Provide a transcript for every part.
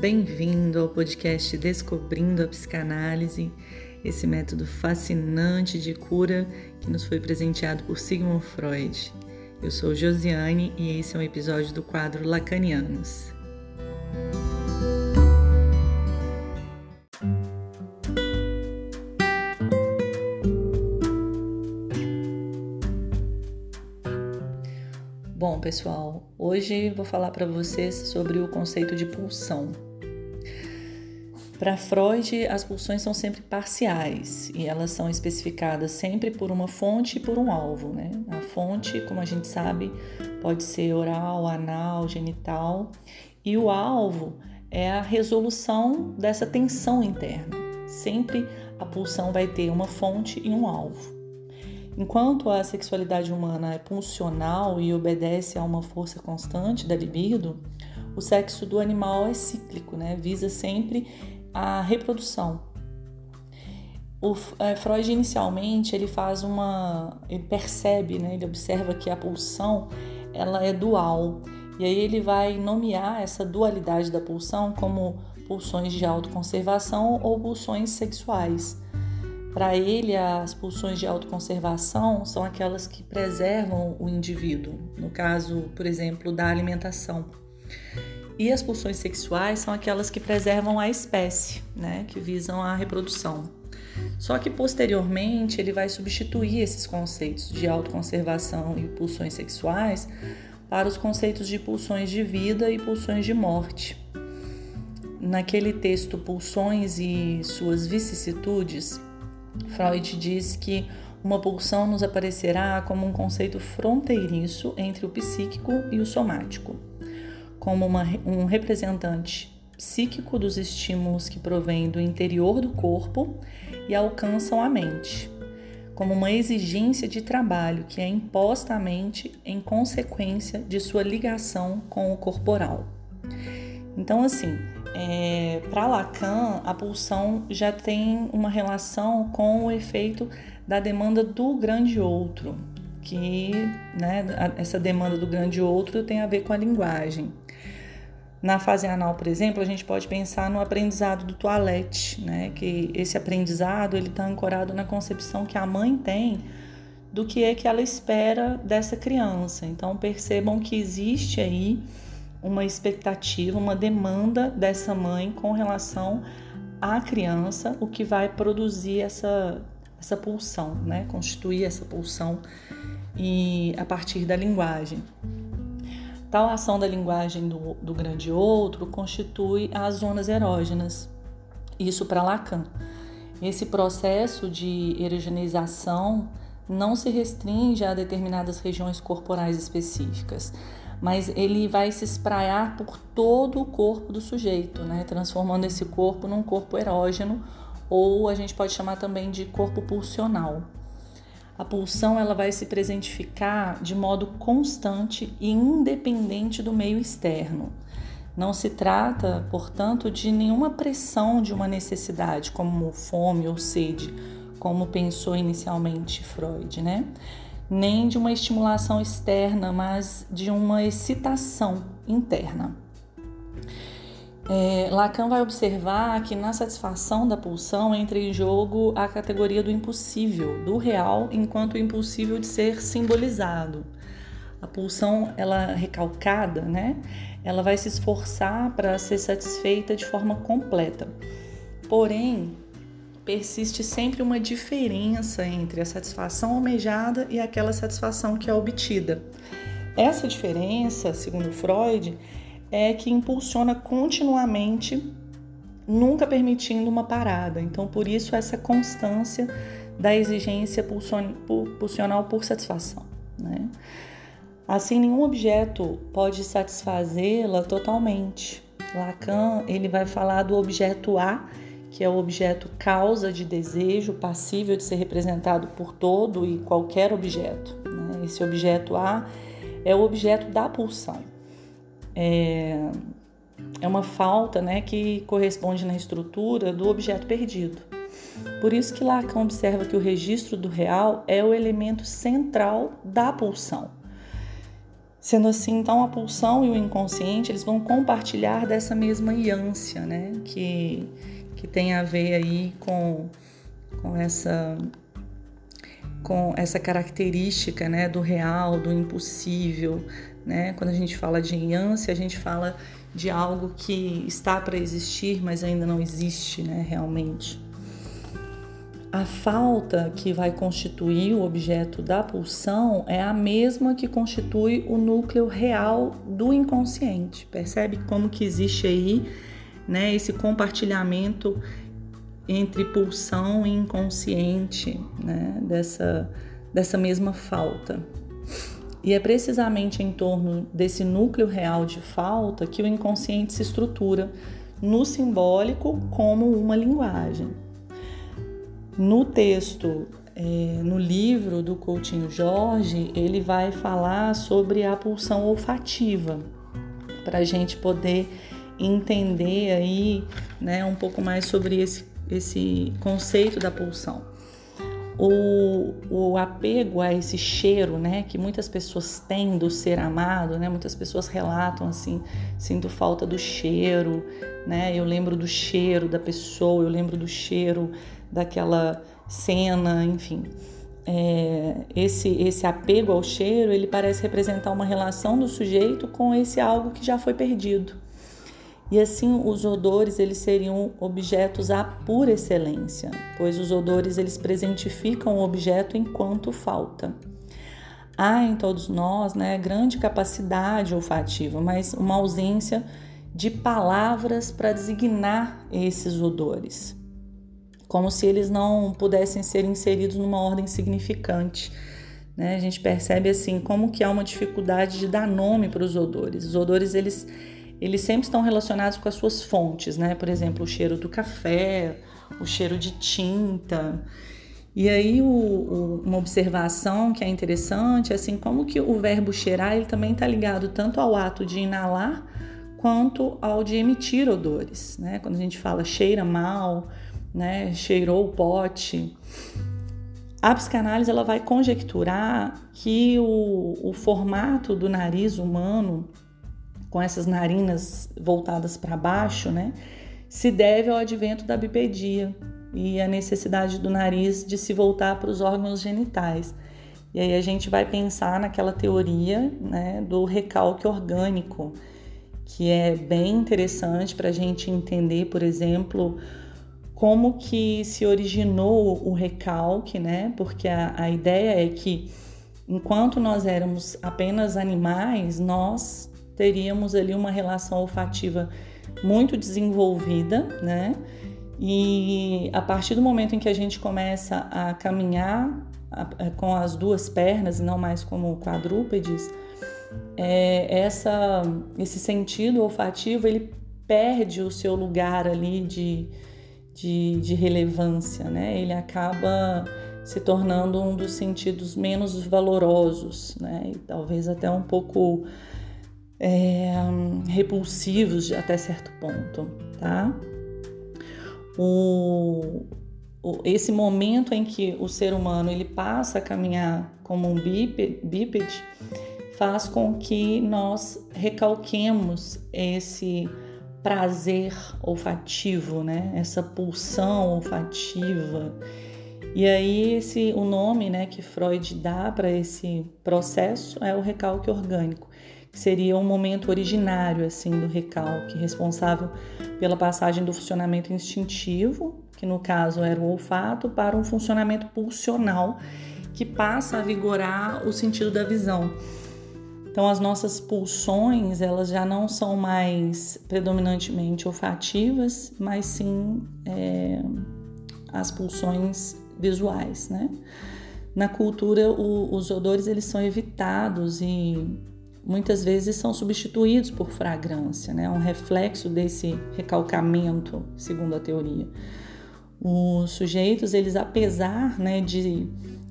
Bem-vindo ao podcast Descobrindo a Psicanálise, esse método fascinante de cura que nos foi presenteado por Sigmund Freud. Eu sou Josiane e esse é um episódio do quadro Lacanianos. Bom, pessoal, hoje vou falar para vocês sobre o conceito de pulsão. Para Freud, as pulsões são sempre parciais e elas são especificadas sempre por uma fonte e por um alvo. Né? A fonte, como a gente sabe, pode ser oral, anal, genital, e o alvo é a resolução dessa tensão interna. Sempre a pulsão vai ter uma fonte e um alvo. Enquanto a sexualidade humana é pulsional e obedece a uma força constante da libido, o sexo do animal é cíclico, né? visa sempre a reprodução. O é, Freud inicialmente ele faz uma, ele percebe, né? ele observa que a pulsão ela é dual e aí ele vai nomear essa dualidade da pulsão como pulsões de autoconservação ou pulsões sexuais. Para ele, as pulsões de autoconservação são aquelas que preservam o indivíduo, no caso, por exemplo, da alimentação. E as pulsões sexuais são aquelas que preservam a espécie, né, que visam a reprodução. Só que posteriormente ele vai substituir esses conceitos de autoconservação e pulsões sexuais para os conceitos de pulsões de vida e pulsões de morte. Naquele texto Pulsões e suas vicissitudes, Freud diz que uma pulsão nos aparecerá como um conceito fronteiriço entre o psíquico e o somático, como uma, um representante psíquico dos estímulos que provêm do interior do corpo e alcançam a mente, como uma exigência de trabalho que é imposta à mente em consequência de sua ligação com o corporal. Então, assim, é, Para Lacan, a pulsão já tem uma relação com o efeito da demanda do grande outro, que né, essa demanda do grande outro tem a ver com a linguagem. Na fase anal, por exemplo, a gente pode pensar no aprendizado do toalete, né? Que esse aprendizado ele está ancorado na concepção que a mãe tem do que é que ela espera dessa criança. Então percebam que existe aí uma expectativa, uma demanda dessa mãe com relação à criança, o que vai produzir essa, essa pulsão, né? constituir essa pulsão e a partir da linguagem. Tal ação da linguagem do, do grande outro constitui as zonas erógenas, isso para Lacan. Esse processo de erogenização não se restringe a determinadas regiões corporais específicas, mas ele vai se espraiar por todo o corpo do sujeito, né? transformando esse corpo num corpo erógeno, ou a gente pode chamar também de corpo pulsional. A pulsão ela vai se presentificar de modo constante e independente do meio externo. Não se trata, portanto, de nenhuma pressão de uma necessidade, como fome ou sede, como pensou inicialmente Freud, né? nem de uma estimulação externa, mas de uma excitação interna. É, Lacan vai observar que na satisfação da pulsão entra em jogo a categoria do impossível, do real, enquanto impossível de ser simbolizado. A pulsão, ela recalcada, né? Ela vai se esforçar para ser satisfeita de forma completa. Porém, persiste sempre uma diferença entre a satisfação almejada e aquela satisfação que é obtida. Essa diferença, segundo Freud, é que impulsiona continuamente, nunca permitindo uma parada. Então, por isso, essa constância da exigência pulsional por satisfação. Né? Assim, nenhum objeto pode satisfazê-la totalmente. Lacan ele vai falar do objeto A que é o objeto causa de desejo, passível de ser representado por todo e qualquer objeto. Né? Esse objeto A é o objeto da pulsão. É, é uma falta né, que corresponde na estrutura do objeto perdido. Por isso que Lacan observa que o registro do real é o elemento central da pulsão. Sendo assim, então a pulsão e o inconsciente eles vão compartilhar dessa mesma ânsia, né? Que, que tem a ver aí com, com essa com essa característica né, do real, do impossível. Né? Quando a gente fala de ânsia, a gente fala de algo que está para existir, mas ainda não existe né, realmente. A falta que vai constituir o objeto da pulsão é a mesma que constitui o núcleo real do inconsciente. Percebe como que existe aí né, esse compartilhamento entre pulsão e inconsciente né, dessa, dessa mesma falta. E é precisamente em torno desse núcleo real de falta que o inconsciente se estrutura no simbólico como uma linguagem. No texto, é, no livro do Coutinho Jorge, ele vai falar sobre a pulsão olfativa, para a gente poder entender aí né, um pouco mais sobre esse, esse conceito da pulsão. O, o, apego a esse cheiro, né, que muitas pessoas têm do ser amado, né, muitas pessoas relatam assim, sinto falta do cheiro, né, eu lembro do cheiro da pessoa, eu lembro do cheiro daquela cena, enfim. É, esse, esse apego ao cheiro, ele parece representar uma relação do sujeito com esse algo que já foi perdido. E assim os odores eles seriam objetos a pura excelência, pois os odores eles presentificam o objeto enquanto falta. Há em todos nós né, grande capacidade olfativa, mas uma ausência de palavras para designar esses odores como se eles não pudessem ser inseridos numa ordem significante. Né? A gente percebe assim como que há uma dificuldade de dar nome para os odores. Os odores eles, eles sempre estão relacionados com as suas fontes, né? Por exemplo, o cheiro do café, o cheiro de tinta. E aí o, o, uma observação que é interessante, é assim como que o verbo cheirar ele também está ligado tanto ao ato de inalar quanto ao de emitir odores, né? Quando a gente fala cheira mal, né, cheirou o pote. A psicanálise ela vai conjecturar que o, o formato do nariz humano, com essas narinas voltadas para baixo, né, se deve ao advento da bipedia e a necessidade do nariz de se voltar para os órgãos genitais. E aí a gente vai pensar naquela teoria né, do recalque orgânico, que é bem interessante para a gente entender, por exemplo, como que se originou o recalque, né? Porque a, a ideia é que enquanto nós éramos apenas animais, nós teríamos ali uma relação olfativa muito desenvolvida, né? E a partir do momento em que a gente começa a caminhar com as duas pernas e não mais como quadrúpedes, é, essa, esse sentido olfativo ele perde o seu lugar ali de, de, de relevância, né? Ele acaba se tornando um dos sentidos menos valorosos, né? E talvez até um pouco é, repulsivos até certo ponto, tá? O, o, esse momento em que o ser humano ele passa a caminhar como um bípede faz com que nós recalquemos esse prazer olfativo, né? Essa pulsão olfativa. E aí esse o nome, né, que Freud dá para esse processo é o recalque orgânico, que seria um momento originário assim do recalque, responsável pela passagem do funcionamento instintivo, que no caso era o olfato, para um funcionamento pulsional, que passa a vigorar o sentido da visão. Então as nossas pulsões elas já não são mais predominantemente olfativas, mas sim é, as pulsões visuais, né? Na cultura o, os odores eles são evitados e muitas vezes são substituídos por fragrância, né? Um reflexo desse recalcamento, segundo a teoria. Os sujeitos eles apesar né, de,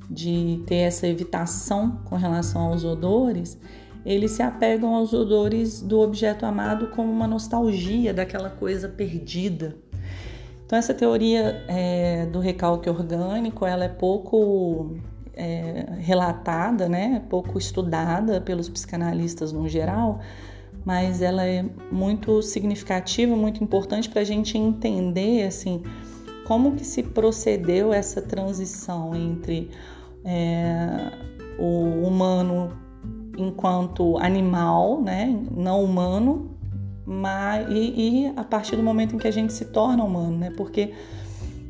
de ter essa evitação com relação aos odores, eles se apegam aos odores do objeto amado como uma nostalgia daquela coisa perdida. Então essa teoria é, do recalque orgânico, ela é pouco é, relatada, né, pouco estudada pelos psicanalistas no geral, mas ela é muito significativa, muito importante para a gente entender assim como que se procedeu essa transição entre é, o humano enquanto animal, né, não humano, mas, e, e, a partir do momento em que a gente se torna humano, né? Porque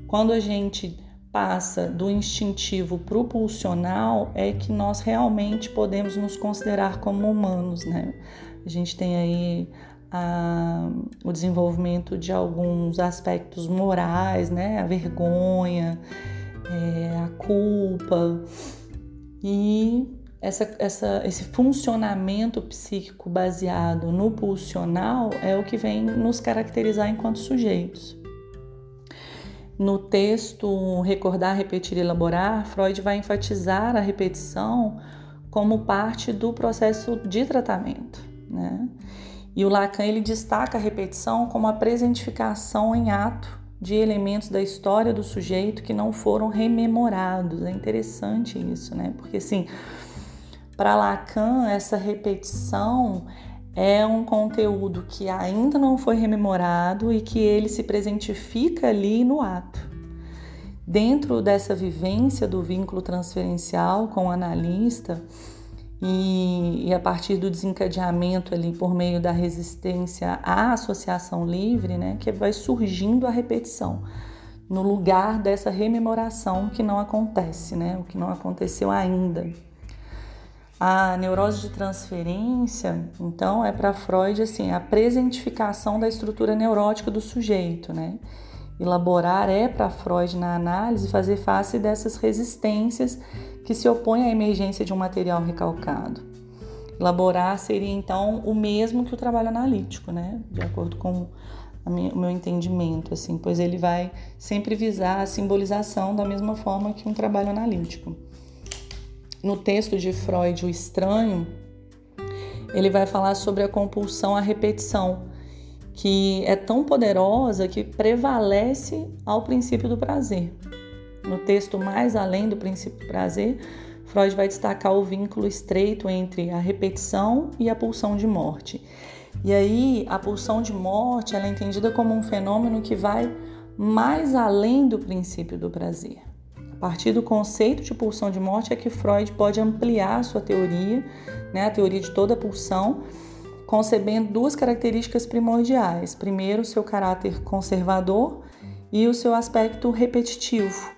quando a gente passa do instintivo para o pulsional, é que nós realmente podemos nos considerar como humanos, né? A gente tem aí a, o desenvolvimento de alguns aspectos morais, né? A vergonha, é, a culpa e essa, essa, esse funcionamento psíquico baseado no pulsional é o que vem nos caracterizar enquanto sujeitos. No texto Recordar, Repetir Elaborar, Freud vai enfatizar a repetição como parte do processo de tratamento. Né? E o Lacan ele destaca a repetição como a presentificação em ato de elementos da história do sujeito que não foram rememorados. É interessante isso, né? Porque assim, para Lacan, essa repetição é um conteúdo que ainda não foi rememorado e que ele se presentifica ali no ato. Dentro dessa vivência do vínculo transferencial com o analista e, e, a partir do desencadeamento ali por meio da resistência à associação livre, né, que vai surgindo a repetição no lugar dessa rememoração que não acontece, né, o que não aconteceu ainda. A neurose de transferência, então, é para Freud assim, a presentificação da estrutura neurótica do sujeito, né? Elaborar é para Freud na análise fazer face dessas resistências que se opõem à emergência de um material recalcado. Elaborar seria então o mesmo que o trabalho analítico, né? De acordo com o meu entendimento, assim, pois ele vai sempre visar a simbolização da mesma forma que um trabalho analítico no texto de Freud, O Estranho, ele vai falar sobre a compulsão à repetição, que é tão poderosa que prevalece ao princípio do prazer. No texto Mais Além do Princípio do Prazer, Freud vai destacar o vínculo estreito entre a repetição e a pulsão de morte. E aí, a pulsão de morte ela é entendida como um fenômeno que vai mais além do princípio do prazer. A partir do conceito de pulsão de morte é que Freud pode ampliar a sua teoria, né, a teoria de toda pulsão, concebendo duas características primordiais. Primeiro, seu caráter conservador e o seu aspecto repetitivo.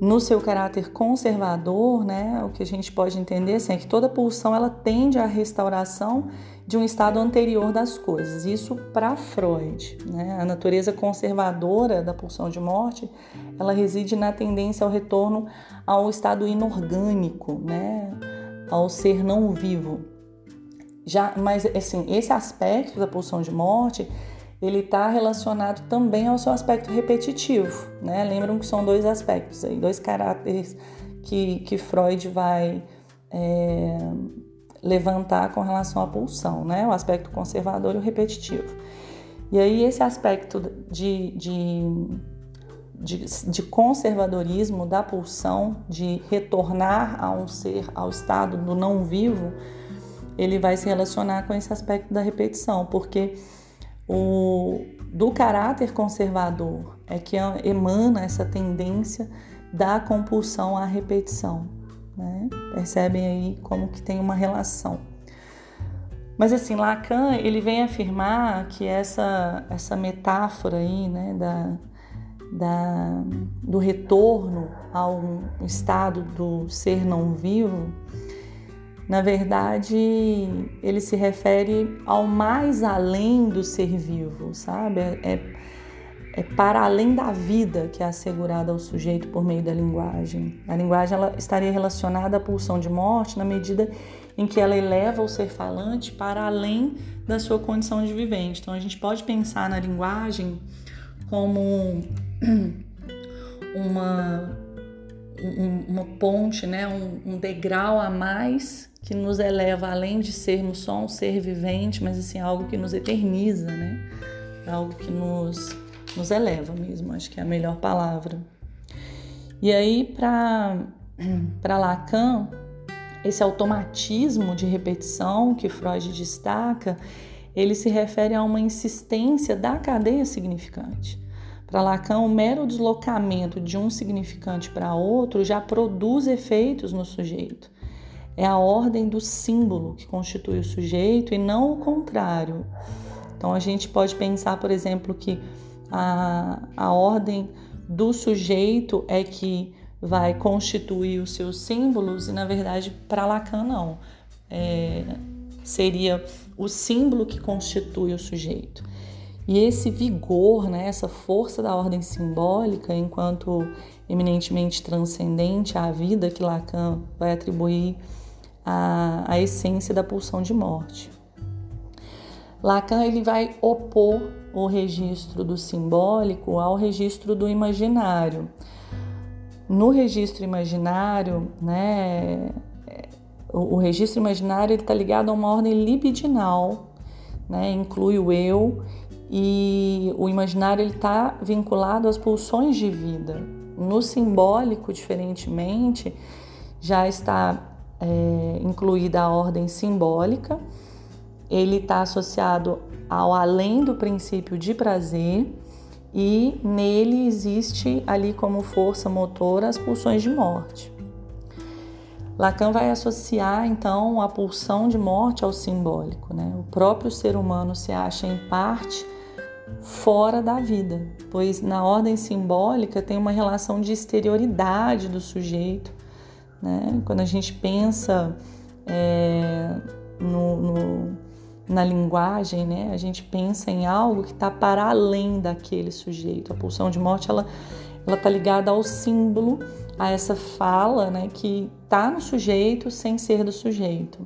No seu caráter conservador, né, o que a gente pode entender assim, é que toda pulsão ela tende à restauração de um estado anterior das coisas. Isso para Freud. Né? A natureza conservadora da pulsão de morte ela reside na tendência ao retorno ao estado inorgânico, né? ao ser não vivo. Já, mas assim, esse aspecto da pulsão de morte ele está relacionado também ao seu aspecto repetitivo, né? Lembram que são dois aspectos aí, dois caráteres que, que Freud vai é, levantar com relação à pulsão, né? O aspecto conservador e o repetitivo. E aí esse aspecto de, de, de, de conservadorismo da pulsão, de retornar a um ser, ao estado do não vivo, ele vai se relacionar com esse aspecto da repetição, porque o, do caráter conservador é que emana essa tendência da compulsão à repetição. Né? Percebem aí como que tem uma relação. Mas assim, Lacan ele vem afirmar que essa, essa metáfora aí, né, da, da, do retorno ao estado do ser não vivo, na verdade, ele se refere ao mais além do ser vivo, sabe? É, é para além da vida que é assegurada ao sujeito por meio da linguagem. A linguagem ela estaria relacionada à pulsão de morte na medida em que ela eleva o ser falante para além da sua condição de vivente. Então a gente pode pensar na linguagem como uma, uma ponte, né? um, um degrau a mais que nos eleva além de sermos só um ser vivente, mas assim algo que nos eterniza, né? Algo que nos nos eleva mesmo, acho que é a melhor palavra. E aí, para Lacan, esse automatismo de repetição que Freud destaca, ele se refere a uma insistência da cadeia significante. Para Lacan, o mero deslocamento de um significante para outro já produz efeitos no sujeito. É a ordem do símbolo que constitui o sujeito e não o contrário. Então a gente pode pensar, por exemplo, que a, a ordem do sujeito é que vai constituir os seus símbolos e na verdade para Lacan não. É, seria o símbolo que constitui o sujeito. E esse vigor, né, essa força da ordem simbólica, enquanto eminentemente transcendente à vida que Lacan vai atribuir à, à essência da pulsão de morte. Lacan ele vai opor o registro do simbólico ao registro do imaginário. No registro imaginário, né, o, o registro imaginário está ligado a uma ordem libidinal, né, inclui o eu e o imaginário está vinculado às pulsões de vida. No simbólico, diferentemente, já está é, incluída a ordem simbólica, ele está associado ao além do princípio de prazer e nele existe ali como força motora as pulsões de morte. Lacan vai associar então a pulsão de morte ao simbólico. Né? O próprio ser humano se acha em parte fora da vida, pois na ordem simbólica tem uma relação de exterioridade do sujeito. Né? Quando a gente pensa é, no, no, na linguagem, né? a gente pensa em algo que está para além daquele sujeito. A pulsão de morte ela ela está ligada ao símbolo a essa fala né, que está no sujeito sem ser do sujeito.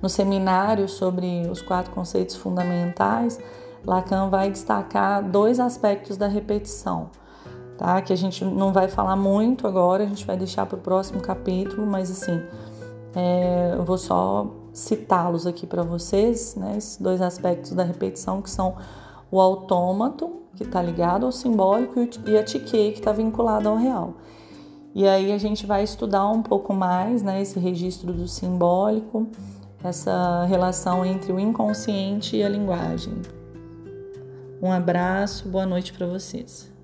No seminário sobre os quatro conceitos fundamentais, Lacan vai destacar dois aspectos da repetição, tá? Que a gente não vai falar muito agora, a gente vai deixar para o próximo capítulo, mas assim, é, eu vou só citá-los aqui para vocês, né? Esses dois aspectos da repetição que são o autômato, que está ligado ao simbólico, e a tique, que está vinculado ao real. E aí a gente vai estudar um pouco mais né, esse registro do simbólico, essa relação entre o inconsciente e a linguagem. Um abraço, boa noite para vocês.